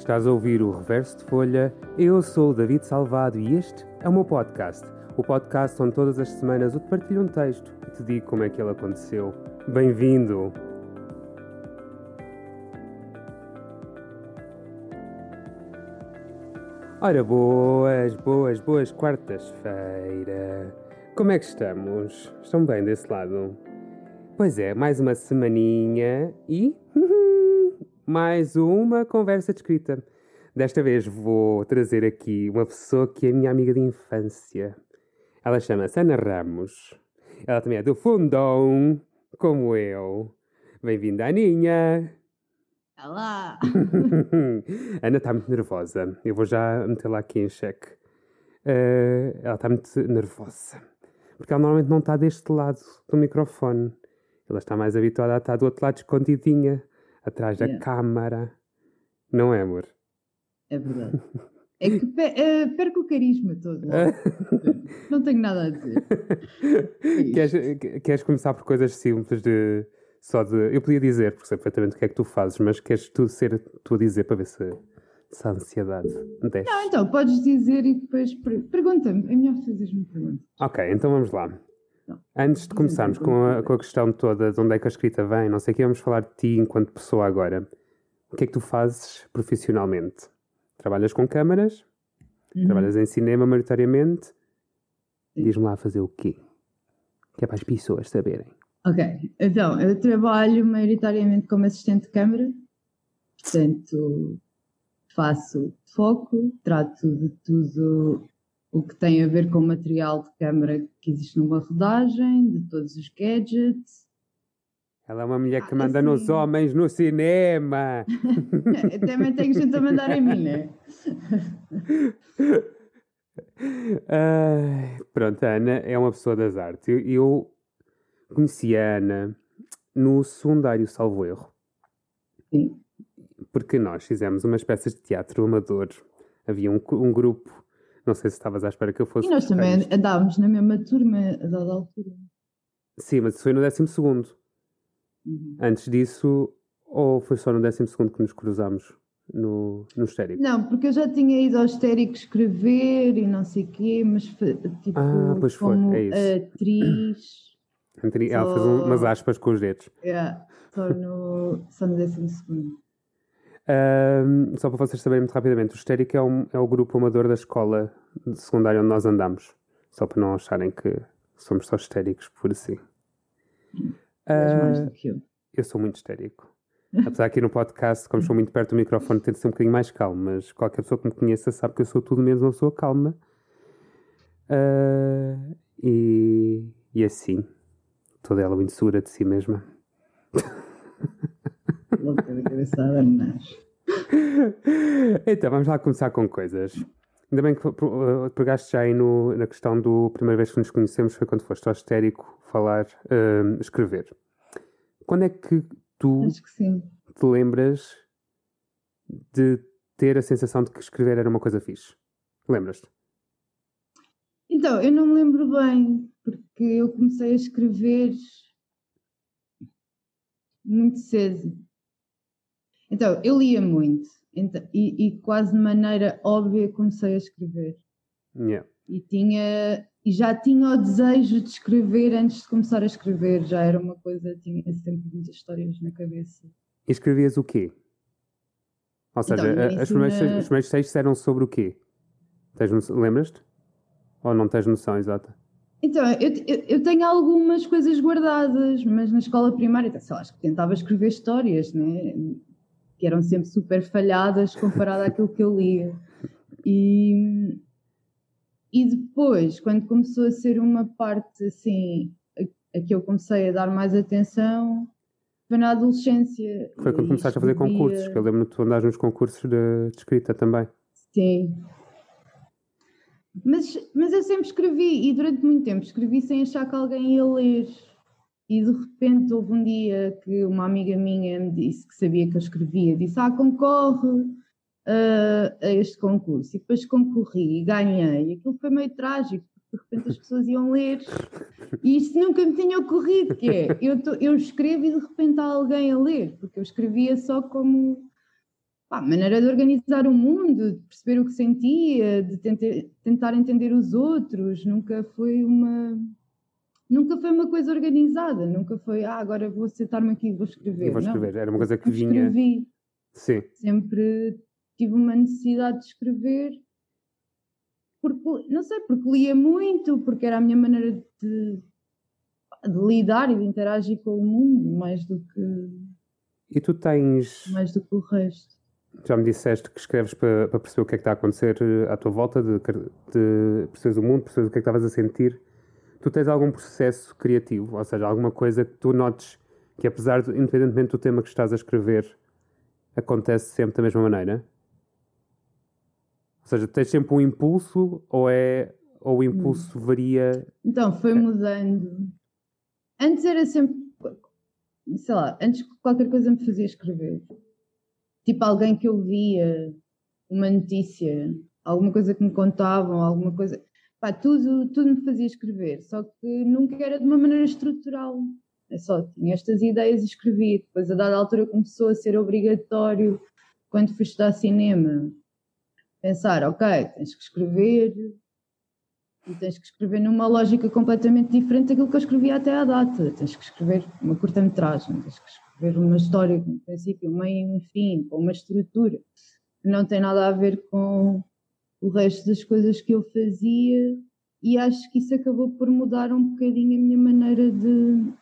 Estás a ouvir o Reverso de Folha. Eu sou o David Salvado e este é o meu podcast. O podcast onde todas as semanas eu te partilho um texto e te digo como é que ele aconteceu. Bem-vindo! Ora, boas, boas, boas quartas-feira. Como é que estamos? Estão bem desse lado? Pois é, mais uma semaninha e mais uma conversa de escrita. Desta vez vou trazer aqui uma pessoa que é minha amiga de infância. Ela chama-se Ana Ramos. Ela também é do Fundão, como eu. Bem-vinda, Aninha! Olá! Ana está muito nervosa. Eu vou já metê-la aqui em xeque. Uh, ela está muito nervosa. Porque ela normalmente não está deste lado do microfone. Ela está mais habituada a estar do outro lado escondidinha, atrás da Yeah. câmara. Não é, amor? É verdade. É que eh, perco o carisma todo. Não tenho nada a dizer. queres, queres começar por coisas simples de. Só de. Eu podia dizer, porque sei perfeitamente o que é que tu fazes, mas queres tu ser tu a dizer para ver se, se a ansiedade desce. Não, então, podes dizer e depois per- pergunta-me. É melhor fazeres-me pergunta. Ok, então vamos lá. Antes de começarmos com a, com a questão toda de onde é que a escrita vem, não sei o que, vamos falar de ti enquanto pessoa agora. O que é que tu fazes profissionalmente? Trabalhas com câmaras? Uhum. Trabalhas em cinema maioritariamente? Diz-me lá fazer o quê? Que é para as pessoas saberem. Ok, então, eu trabalho maioritariamente como assistente de câmara. Portanto, faço foco, trato de tudo o que tem a ver com o material de câmara que existe numa rodagem, de todos os gadgets. Ela é uma mulher que Ah, manda nos assim. homens no cinema. Também tenho gente a mandar em mim, né? Ai, pronto, a Ana é uma pessoa das artes. Eu, eu conheci a Ana no secundário, salvo erro, Sim. porque nós fizemos umas peças de teatro amador. Havia um, um grupo, não sei se estavas à espera que eu fosse. E nós também isto. andávamos na mesma turma a dada altura. Sim, mas isso foi no 12 segundo. Uhum. Antes disso, ou foi só no 12 segundo que nos cruzámos no, no estéreo? Não, porque eu já tinha ido ao estérico escrever e não sei o quê, mas tipo, Ah, pois foi, como é isso. atriz, Ela fez Só- umas aspas com os dedos. yeah, só no, só no décimo segundo. Só para vocês saberem muito rapidamente, o Histérico é, um- é o grupo amador da escola secundária onde nós andamos. Só para não acharem que somos só histéricos por assim. Que eu. eu sou muito histérico. Apesar que aqui no podcast, como estou muito perto do microfone, tento ser um bocadinho mais calmo, mas qualquer pessoa que me conheça sabe que eu sou tudo menos uma pessoa calma. Ah, e, e assim, toda ela muito segura de si mesma. Cabeçada, mas... então, vamos lá começar com coisas. Ainda bem que pegaste já aí no- na questão do primeira vez que nos conhecemos foi quando foste ao histérico falar, uh, escrever. Quando é que tu que te lembras de ter a sensação de que escrever era uma coisa fixe? Lembras-te? Então, eu não me lembro bem, porque eu comecei a escrever muito cedo. Então, eu lia muito então- e, e quase de maneira óbvia comecei a escrever. Yeah. E, tinha, e já tinha o desejo de escrever antes de começar a escrever, já era uma coisa, tinha sempre muitas histórias na cabeça. E escrevias o quê? Ou seja, Então, no a- as primeiras, na- os primeiros textos eram sobre o quê? Lembras-te? Ou não tens noção exata? Então, eu, eu, eu tenho algumas coisas guardadas, mas na escola primária, então, sei lá, acho que tentava escrever histórias, né? Que eram sempre super falhadas comparado àquilo que eu lia. E, e depois, quando começou a ser uma parte assim, a, a que eu comecei a dar mais atenção, foi na adolescência. Foi quando começaste a fazer concursos, que eu lembro que tu andares nos concursos de, de escrita também. Sim. Mas, mas eu sempre escrevi e durante muito tempo escrevi sem achar que alguém ia ler. E de repente houve um dia que uma amiga minha me disse que sabia que eu escrevia, disse: Ah, concorre ah, a este concurso. E depois concorri e ganhei. Aquilo foi meio trágico, porque de repente as pessoas iam ler. E isto nunca me tinha ocorrido, que é, eu, tô- eu escrevo e de repente há alguém a ler, porque eu escrevia só como pá, maneira de organizar o mundo, de perceber o que sentia, de tentar, tentar entender os outros. Nunca foi uma nunca foi uma coisa organizada, nunca foi, ah, agora vou sentar-me aqui e vou escrever. E vou escrever, Não, era uma coisa que vinha. escrevi, Sim, sempre tive uma necessidade de escrever, porque, não sei, porque lia muito, porque era a minha maneira de, de lidar e de interagir com o mundo, mais do que, e tu tens. mais do que o resto. Já me disseste que escreves para, para perceber o que é que está a acontecer eh, à tua volta, de, de perceberes o mundo, perceberes o que é que estavas a sentir. Tu tens algum processo criativo, ou seja, alguma coisa que tu notes que, apesar de, independentemente do tema que estás a escrever, acontece sempre da mesma maneira? Ou seja, tens sempre um impulso ou é ou o impulso varia? Então, foi mudando. Antes era sempre, sei lá, antes qualquer coisa me fazia escrever. Tipo alguém que eu via, uma notícia, alguma coisa que me contavam, alguma coisa. Pá, tudo, tudo me fazia escrever, só que nunca era de uma maneira estrutural. Só, tinha estas ideias e escrevia. Depois, a dada altura, começou a ser obrigatório, quando fui estudar cinema, pensar, ok, tens que escrever, e tens que escrever numa lógica completamente diferente daquilo que eu escrevia até à data. Tens que escrever uma curta-metragem, tens que escrever uma história com um princípio, um meio e um fim, com uma estrutura que não tem nada a ver com o resto das coisas que eu fazia e acho que isso acabou por mudar um bocadinho a minha maneira de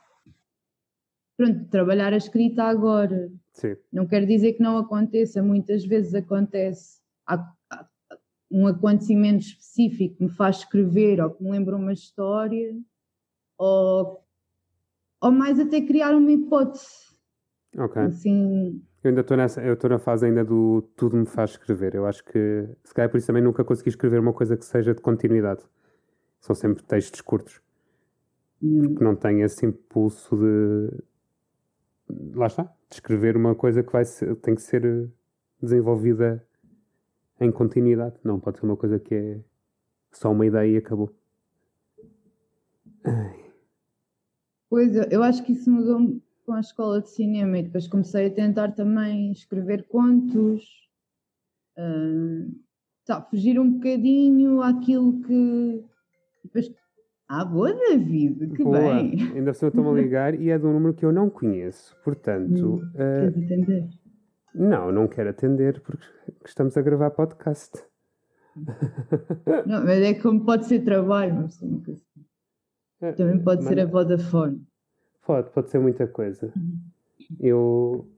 pronto, de trabalhar a escrita agora. Sim. Não quer dizer que não aconteça, muitas vezes acontece. Há, há um acontecimento específico que me faz escrever ou que me lembra uma história, ou, ou mais até criar uma hipótese. Ok. Assim, Eu ainda estou nessa, eu estou na fase ainda do tudo me faz escrever. Eu acho que se calhar por isso também nunca consegui escrever uma coisa que seja de continuidade. São sempre textos curtos. hum, que não tem esse impulso de lá está, de escrever uma coisa que vai ser, tem que ser desenvolvida em continuidade. Não pode ser uma coisa que é só uma ideia e acabou. Ai, Pois, eu, eu acho que isso mudou com a escola de cinema e depois comecei a tentar também escrever contos, ah, tá, fugir um bocadinho àquilo que. Depois, ah, boa, David, que boa. bem! Ainda estou-me a ligar e é de um número que eu não conheço. Portanto, Hum, eh, Queres entender? não, não quero atender porque estamos a gravar podcast. Não, mas é como pode ser trabalho, mas. Eh, também pode ser a Vodafone. Pode, pode ser muita coisa. Eu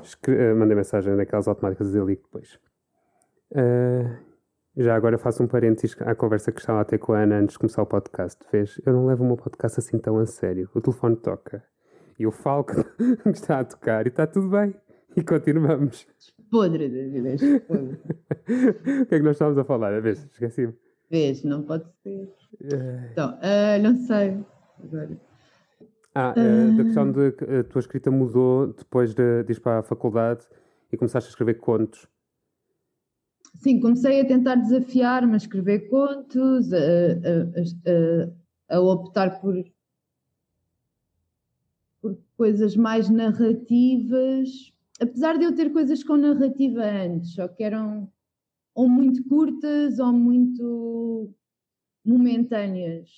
escre- eh, mandei mensagem daquelas automáticas e ligo depois. Eh, já agora faço um parênteses à conversa que estava a ter com a Ana antes de começar o podcast. Vês? Eu não levo o meu podcast assim tão a sério. O telefone toca. E eu falo que está a tocar e está tudo bem. E continuamos. Podre, David, o que é que nós estávamos a falar? Vês? Esqueci-me. Vês, não pode ser. Eh, Então, ah, não sei. Agora. Ah, eh, da Ah. questão de que a tua escrita mudou depois de, de ir para a faculdade e começaste a escrever contos. Sim, comecei a tentar desafiar-me a escrever contos, a, a- a- a optar por, por coisas mais narrativas, apesar de eu ter coisas com narrativa antes, só que eram ou muito curtas ou muito momentâneas.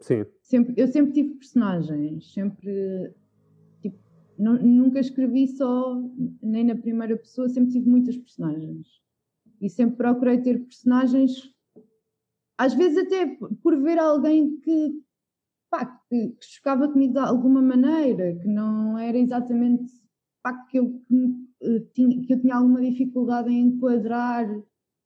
Sim, Sempre, eu sempre tive personagens, sempre tipo, nu- nunca escrevi só nem na primeira pessoa, sempre tive muitas personagens. E sempre procurei ter personagens, às vezes até por ver alguém que, pá, que, que chocava comigo de alguma maneira, que não era exatamente pá, que, eu, que, eh, que eu tinha alguma dificuldade em enquadrar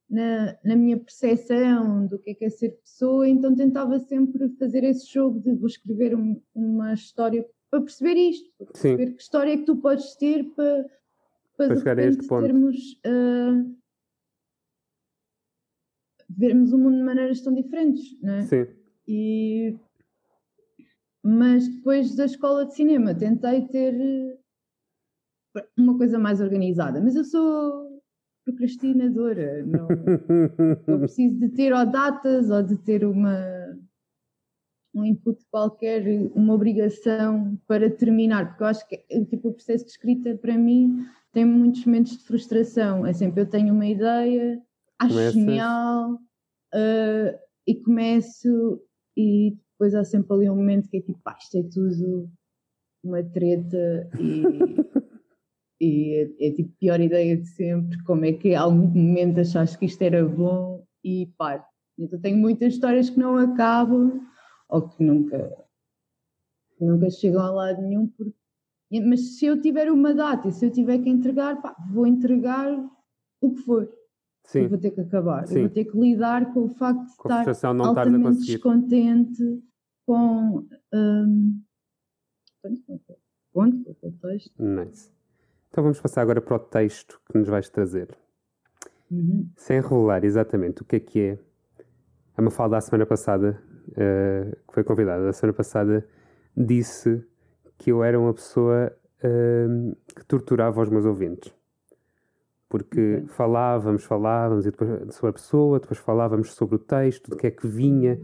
na, na minha percepção do que é, que é ser pessoa, então tentava sempre fazer esse jogo de vou escrever um- uma história para perceber isto, para sim. perceber que história é que tu podes ter para, para, Para chegar a este ponto. termos ah, vermos o mundo de maneiras tão diferentes, não é? Sim. E mas depois da escola de cinema tentei ter eh, uma coisa mais organizada, mas eu sou procrastinadora, não, eu preciso de ter ou datas ou de ter uma um input qualquer, uma obrigação para terminar, porque eu acho que tipo, o processo de escrita para mim tem muitos momentos de frustração. É sempre eu tenho uma ideia, acho Começas... genial uh, e começo e depois há sempre ali um momento que é tipo, pá, isto é tudo uma treta e, e é, é tipo a pior ideia de sempre, como é que a algum momento achaste que isto era bom e pá, então tenho muitas histórias que não acabam ou que nunca, nunca chegam a lado nenhum. Porque... Mas se eu tiver uma data e se eu tiver que entregar, pá, vou entregar o que for. Sim. Eu vou ter que acabar. Sim. Eu vou ter que lidar com o facto de com estar não altamente descontente com. Um... Ponto, com o texto. Nice. Então vamos passar agora para o texto que nos vais trazer. Uhum. Sem revelar exatamente o que é que é. A Mafalda, da semana passada, uh, que foi convidada da semana passada, disse que eu era uma pessoa uh, que torturava os meus ouvintes. Porque okay. falávamos, falávamos e depois sobre a pessoa, depois falávamos sobre o texto, do que é que vinha,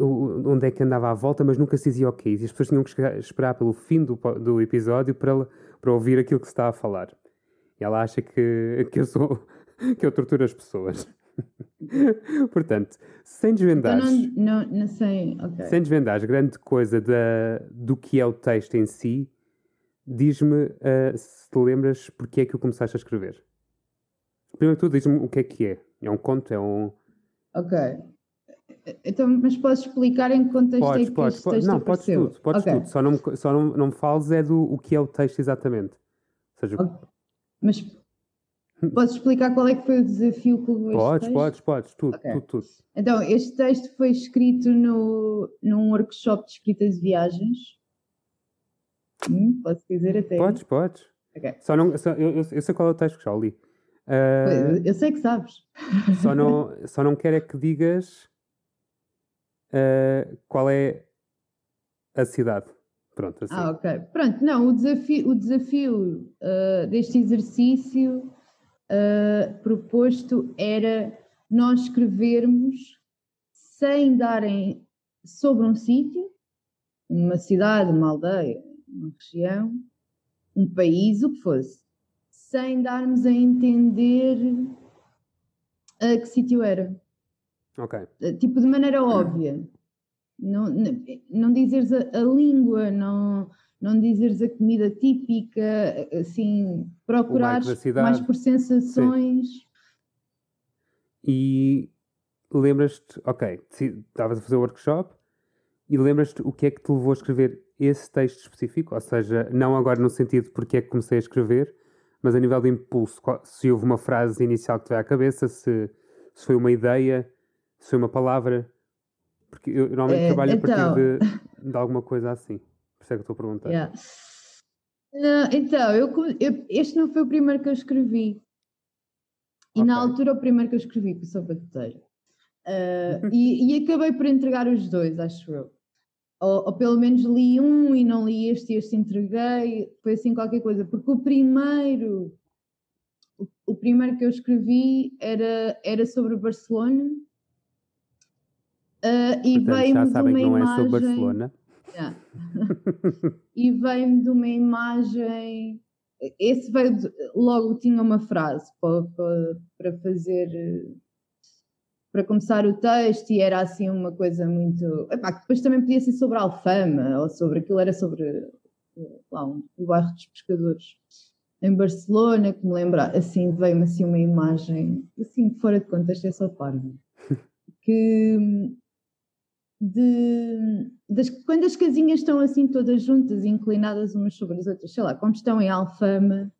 onde é que andava à volta, mas nunca se dizia ok. E as pessoas tinham que esperar pelo fim do, do episódio para, para ouvir aquilo que se está a falar. E ela acha que, que eu sou que eu torturo as pessoas. Portanto, sem desvendar. Então não, não, não sei. Okay. Sem desvendar grande coisa da, do que é o texto em si, diz-me uh, se te lembras porque é que o começaste a escrever. Primeiro de tudo, diz-me o que é que é. É um conto? É um. Ok. Então, mas podes explicar em que contexto podes, é que podes, este texto Não, apareceu? podes tudo, podes okay. tudo. Só, não, só não, não me fales é do o que é o texto exatamente. Ou seja, okay. Mas Podes explicar qual é que foi o desafio que levou este Podes, texto? podes, podes, tudo, okay. tudo, tudo. Então, este texto foi escrito no, num workshop de escrita de viagens. Hum, posso dizer até? Podes, podes. Okay. Só não, só, eu, eu, sei qual é o texto que já li. Uh, eu sei que sabes. Só não, só não quero é que digas uh, qual é a cidade. Pronto, assim. Ah, ok. Pronto, não, o desafio, o desafio uh, deste exercício uh, proposto era nós escrevermos sem darem sobre um sítio, uma cidade, uma aldeia, uma região, um país, o que fosse, sem darmos a entender a que sítio era. Ok. Tipo, de maneira óbvia. Não, não, não dizeres a, a língua, não, não dizeres a comida típica, assim, procurar mais por sensações. Sim. E lembras-te, ok, estavas a fazer o workshop e lembras-te o que é que te levou a escrever esse texto específico? Ou seja, não agora no sentido de porque é que comecei a escrever, mas a nível de impulso, se houve uma frase inicial que te veio à cabeça, se, se foi uma ideia, foi uma palavra, porque eu normalmente é, trabalho então... a partir então. de, de alguma coisa assim. Por isso é que estou a perguntar. Yeah. Não, então, eu, eu, este não foi o primeiro que eu escrevi. E okay. na altura o primeiro que eu escrevi foi sobre Batateiro. Uh, e, e, acabei por entregar os dois, acho eu. Ou, ou, pelo menos li um e não li este e este entreguei. Foi assim qualquer coisa. Porque o primeiro, o, o primeiro que eu escrevi era, era sobre Barcelona. Uh, e veio-me de uma imagem. É sobre Barcelona. Yeah. e veio-me de uma imagem. Esse veio de, logo tinha uma frase para, para, para fazer para começar o texto e era assim uma coisa muito. Epá, depois também podia ser sobre a Alfama ou sobre aquilo, era sobre lá, um, o bairro dos pescadores em Barcelona, que me lembra, assim, veio-me assim uma imagem, assim, fora de contexto, é só parvo, que de, das, quando as casinhas estão assim todas juntas, inclinadas umas sobre as outras, sei lá, como estão em Alfama,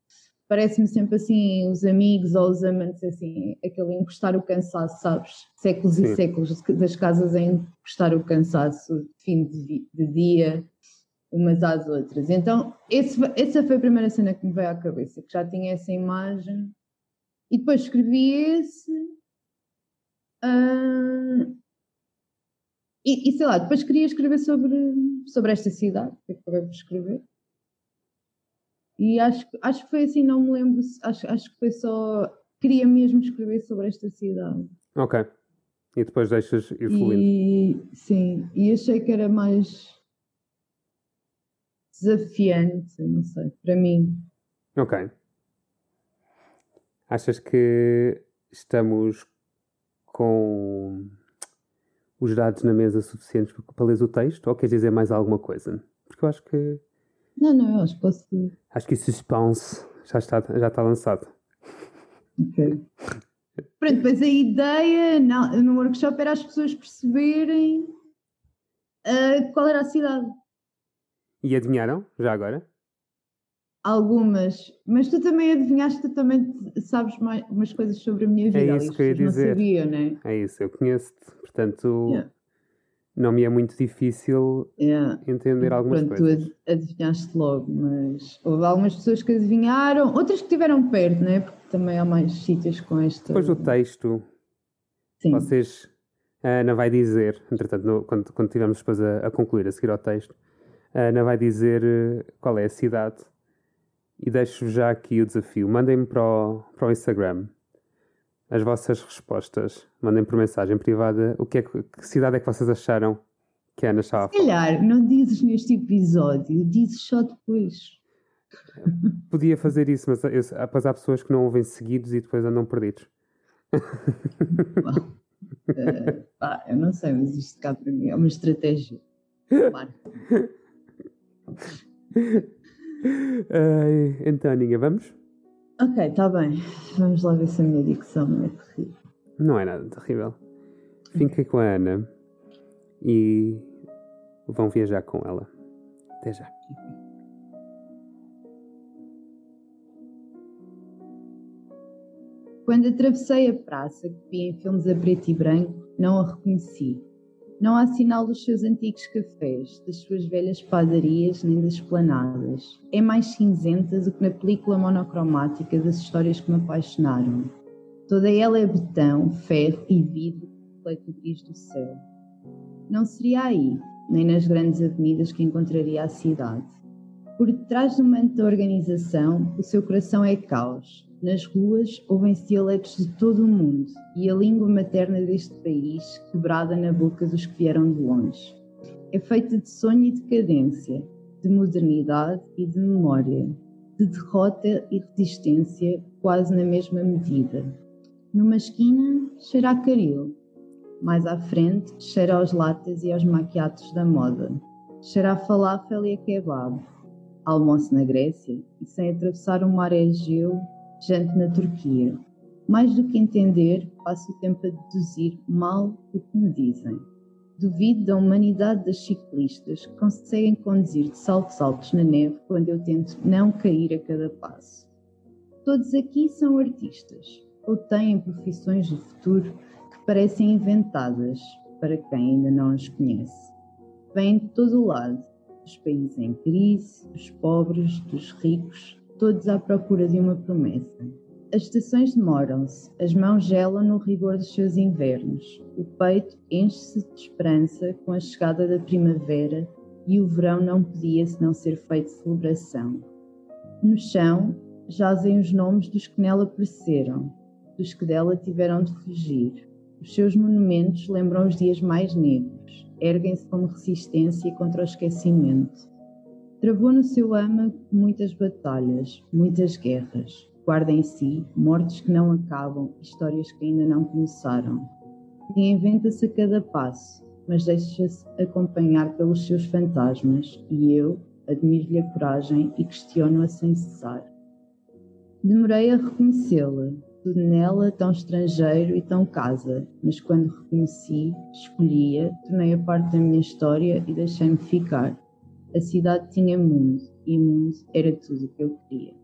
parece-me sempre assim os amigos ou os amantes, assim, aquele encostar o cansaço, sabes? Séculos Sim. e séculos das casas a encostar o cansaço, fim de, de, dia, umas às outras. Então, esse, essa foi a primeira cena que me veio à cabeça, que já tinha essa imagem. E depois escrevi esse. Uh, e, e, sei lá, depois queria escrever sobre, sobre esta cidade, que acabei por escrever. E acho, acho que foi assim, não me lembro, acho, acho que foi só. Queria mesmo escrever sobre esta cidade. Ok. E depois deixas ir fluindo. E sim, e achei que era mais desafiante, não sei, para mim. Ok. Achas que estamos com os dados na mesa suficientes para ler o texto? Ou queres dizer mais alguma coisa? Porque eu acho que. Não, não, eu acho que posso. Acho que o suspense já está, já está lançado. Ok. Pronto, depois a ideia no, no workshop era as pessoas perceberem uh, qual era a cidade. E adivinharam, já agora? Algumas, mas tu também adivinhaste, tu também sabes mais umas coisas sobre a minha vida. É isso que eu ia dizer. Não sabia, né? É isso, eu conheço-te, portanto Yeah. não me é muito difícil Yeah. entender algumas Pronto, coisas. tu ad- adivinhaste logo, mas houve algumas pessoas que adivinharam, outras que estiveram perto, né? Porque também há mais sítios com esta. Depois do texto, Sim. vocês, a Ana vai dizer, entretanto, no- quando, quando tivermos depois a, a concluir, a seguir ao texto, a Ana vai dizer eh, qual é a cidade e deixo-vos já aqui o desafio. Mandem-me para o, para o Instagram as vossas respostas. Mandem por mensagem privada o que, é que, cidade é que vocês acharam que a Ana estava a Se falar. calhar não dizes neste episódio, dizes só depois. Podia fazer isso, mas eu, há pessoas que não ouvem seguidos e depois andam perdidos. Eh, pá, eu não sei, mas isto cá para mim é uma estratégia. Claro. Ai, então, Aninha, vamos? Ok, está bem. Vamos lá ver se a minha dicção não é terrível. Não é nada terrível. Fiquem com a Ana e vão viajar com ela. Até já. Quando atravessei a praça que vi em filmes a preto e branco, não a reconheci. Não há sinal dos seus antigos cafés, das suas velhas padarias, nem das esplanadas. É mais cinzenta do que na película monocromática das histórias que me apaixonaram. Toda ela é betão, ferro e vidro que reflete o gris do céu. Não seria aí, nem nas grandes avenidas que encontraria a cidade. Por detrás do manto da organização, o seu coração é caos. Nas ruas, ouvem-se dialetos de todo o mundo e a língua materna deste país quebrada na boca dos que vieram de longe. É feita de sonho e decadência, de modernidade e de memória, de derrota e resistência quase na mesma medida. Numa esquina, cheira a caril. Mais à frente, cheira aos latas e aos maquiatos da moda. Cheira a falafel e a kebab. Almoço na Grécia e sem atravessar o mar Egeu, jante na Turquia. Mais do que entender, passo o tempo a deduzir mal o que me dizem. Duvido da humanidade das ciclistas que conseguem conduzir de saltos altos na neve quando eu tento não cair a cada passo. Todos aqui são artistas, ou têm profissões do futuro que parecem inventadas para quem ainda não as conhece. Vêm de todo o lado, dos países em crise, dos pobres, dos ricos, todos à procura de uma promessa. As estações demoram-se, as mãos gelam no rigor dos seus invernos, o peito enche-se de esperança com a chegada da primavera e o verão não podia senão ser feito celebração. No chão jazem os nomes dos que nela pereceram, dos que dela tiveram de fugir. Os seus monumentos lembram os dias mais negros, erguem-se como resistência contra o esquecimento. Travou no seu âmago muitas batalhas, muitas guerras. Guarda em si mortes que não acabam, histórias que ainda não começaram. Reinventa-se a cada passo, mas deixa-se acompanhar pelos seus fantasmas, e eu admiro-lhe a coragem e questiono-a sem cessar. Demorei a reconhecê-la, nela tão estrangeiro e tão casa, mas quando reconheci, escolhi-a, tornei-a parte da minha história e deixei-me ficar. A cidade tinha mundo, e mundo era tudo o que eu queria.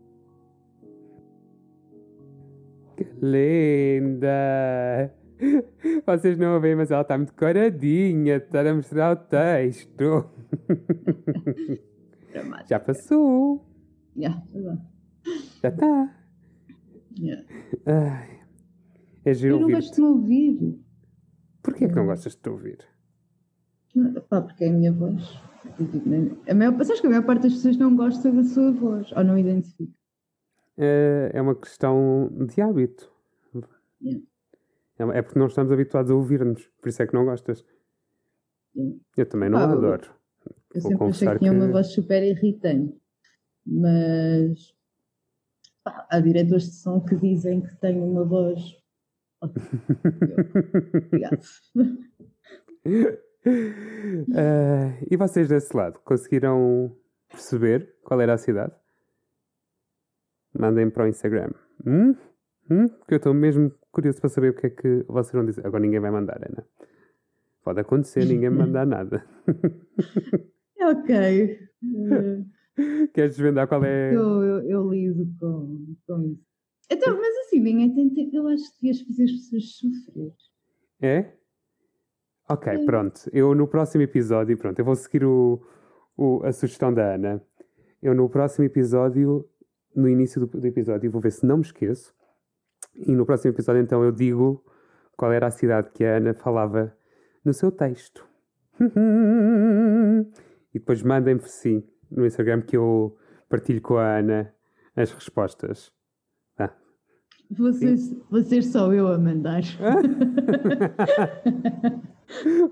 Que linda! Vocês não a veem, mas ela está muito coradinha, está a mostrar o texto. Já passou, sei lá. já está. Yeah. Ai, é giro Eu não gosto de me ouvir. Porquê que não gostas de te ouvir? Não, Pá, porque é a minha voz. A maior, sabes que a maior parte das pessoas não gosta da sua voz, ou não identifica. É, é uma questão de hábito. Yeah. É é porque não estamos habituados a ouvir-nos, por isso é que não gostas. Sim. Eu também não eu- adoro. Eu Vou sempre achei que tinha uma que- voz super irritante, mas pá, há diretores de som que dizem que tenho uma voz. Obrigado. Ah, e vocês desse lado, conseguiram perceber qual era a cidade? Mandem para o Instagram. Hum? Hum? Porque eu estou mesmo curioso para saber o que é que vocês vão dizer. Agora ninguém vai mandar, Ana. Pode acontecer, ninguém mandar nada. Ok. Eh, Queres desvendar qual é. Eu, eu, eu lido com, com isso. Então, mas assim, tempo. Eu acho que devias fazer as pessoas sofrer. É? Ok, Sim. pronto. Eu no próximo episódio, pronto, eu vou seguir o, o- a sugestão da Ana. Eu no próximo episódio, no início do, do episódio, vou ver se não me esqueço. E no próximo episódio, então, eu digo qual era a cidade que a Ana falava no seu texto. E depois mandem-me sim no Instagram que eu partilho com a Ana as respostas. Ah. Vocês, vocês só eu a mandar.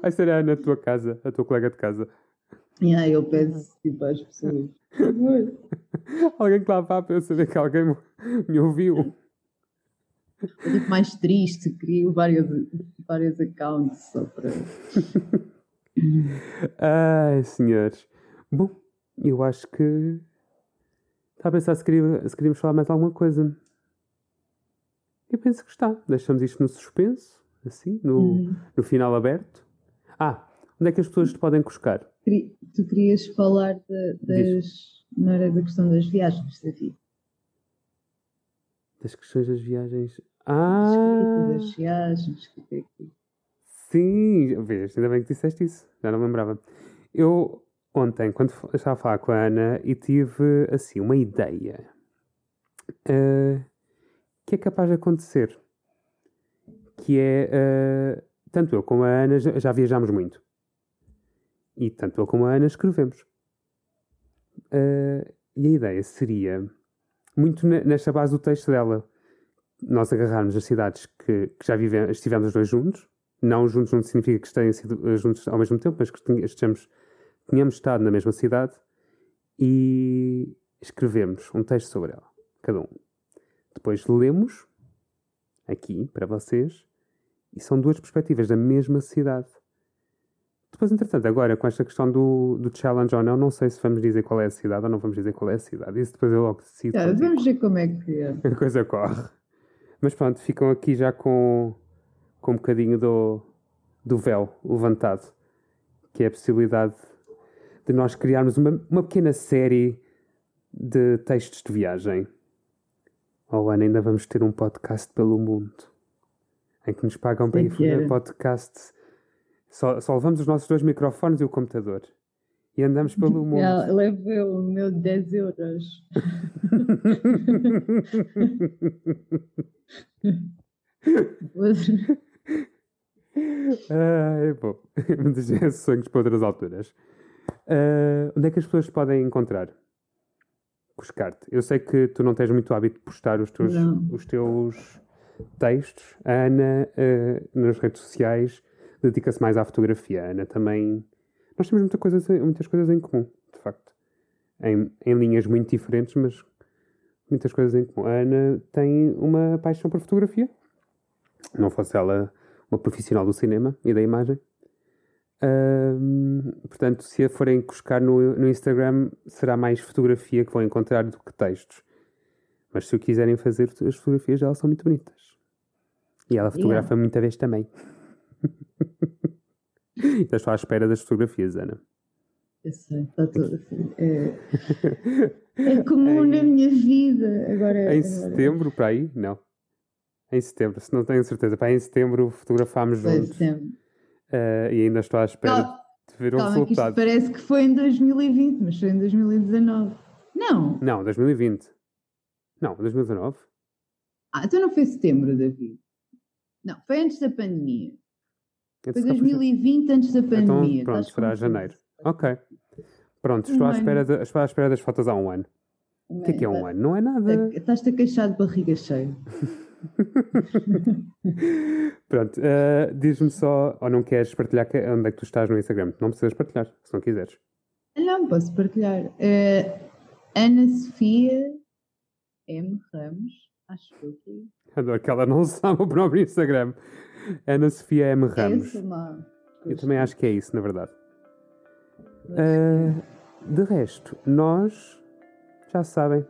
Vai ser a Ana a tua casa, a tua colega de casa. Aí eu peço tipo, às pessoas. Alguém que lá vá para eu saber que alguém me- me ouviu. Eu fico mais triste, crio vários, vários accounts só para. Ai, senhores. Bom, eu acho que. Estava a pensar se, queria- se queríamos falar mais alguma coisa. Eu penso que está. Deixamos isto no suspenso, assim, no, Hum. no final aberto. Ah, onde é que as pessoas te podem buscar? Tu querias falar da- das. Não era da questão das viagens, David? Das questões das viagens. Escrito Ah! das viagens. que é que- Sim, vês, ainda bem que disseste isso, já não me lembrava. Eu ontem, quando estava a falar com a Ana, e tive assim uma ideia eh, que é capaz de acontecer. Que é eh, tanto eu como a Ana já, já viajámos muito. E tanto eu como a Ana escrevemos. Eh, e a ideia seria muito ne- nesta base do texto dela. Nós agarrarmos as cidades que, que já vivemos, estivemos os dois juntos, não juntos não significa que tenham sido juntos ao mesmo tempo, mas que estejamos, tenhamos estado na mesma cidade e escrevemos um texto sobre ela, cada um. Depois lemos aqui para vocês e são duas perspectivas da mesma cidade. Depois, entretanto, agora com esta questão do, do challenge ou não, não sei se vamos dizer qual é a cidade ou não vamos dizer qual é a cidade. Isso depois eu logo decido. Ah, contigo vamos ver como é que é. a coisa corre. Mas pronto, ficam aqui já com, com um bocadinho do, do véu levantado, que é a possibilidade de nós criarmos uma, uma pequena série de textos de viagem. Oh, Ana, ainda vamos ter um podcast pelo mundo em que nos pagam para ir fazer podcast. Só, só levamos os nossos dois microfones e o computador. E andamos pelo mundo. Leva eu o meu 10 euros. Ah, é bom. Muitos sonhos para outras alturas. Ah, onde é que as pessoas podem encontrar? Buscar-te. Eu sei que tu não tens muito hábito de postar os teus, Não. os teus textos. A Ana, ah, nas redes sociais, dedica-se mais à fotografia. A Ana também. Nós temos muita coisa, muitas coisas em comum, de facto. Em, em linhas muito diferentes, mas muitas coisas em comum. A Ana tem uma paixão por fotografia. Não fosse ela uma profissional do cinema e da imagem. Portanto, se a forem buscar no, no Instagram, será mais fotografia que vão encontrar do que textos. Mas se o quiserem fazer, as fotografias dela são muito bonitas. E ela fotografa muita vez também. então estou à espera das fotografias, Ana. Eu sei, está tudo assim. É, é comum Em- na minha vida. Agora, Em agora- setembro, para aí? Não. Em setembro, se não tenho certeza. Para aí em setembro fotografámos juntos. sempre. Ah, e ainda estou à espera Calma, de ver o calma que resultado. parece que foi em 2020, mas foi em 2019. Não. Não, 2020. Não, 2019. Ah, então não foi setembro, David. Não, foi antes da pandemia. Foi Então, 2020 antes da pandemia. Então, pronto, será janeiro. Ok. Pronto, Um estou à, ano. espera de- estou à espera das fotos há um ano. O que é que é um ano? Não é nada. Estás-te a queixar de barriga cheia. Pronto, uh, diz-me só, ou não queres partilhar onde é que tu estás no Instagram? Não precisas partilhar, se não quiseres. Não, posso partilhar. Uh, Ana Sofia M. Ramos, acho que eu Adoro que ela não sabe o próprio Instagram. Ana Sofia M. Ramos. É uma... Eu também acho que é isso, na verdade. Uh, de resto, nós já sabem.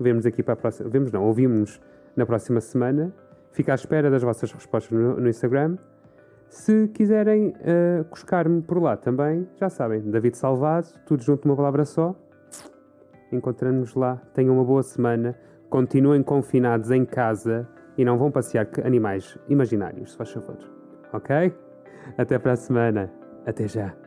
Vemos aqui para a próxima. Vemos não, ouvimos na próxima semana. Fica à espera das vossas respostas no, no Instagram. Se quiserem uh, buscar-me por lá também, já sabem, David Salvado, tudo junto numa palavra só. Encontramos-nos lá. Tenham uma boa semana. Continuem confinados em casa e não vão passear animais imaginários, se faz favor. Ok? Até para a semana. Até já.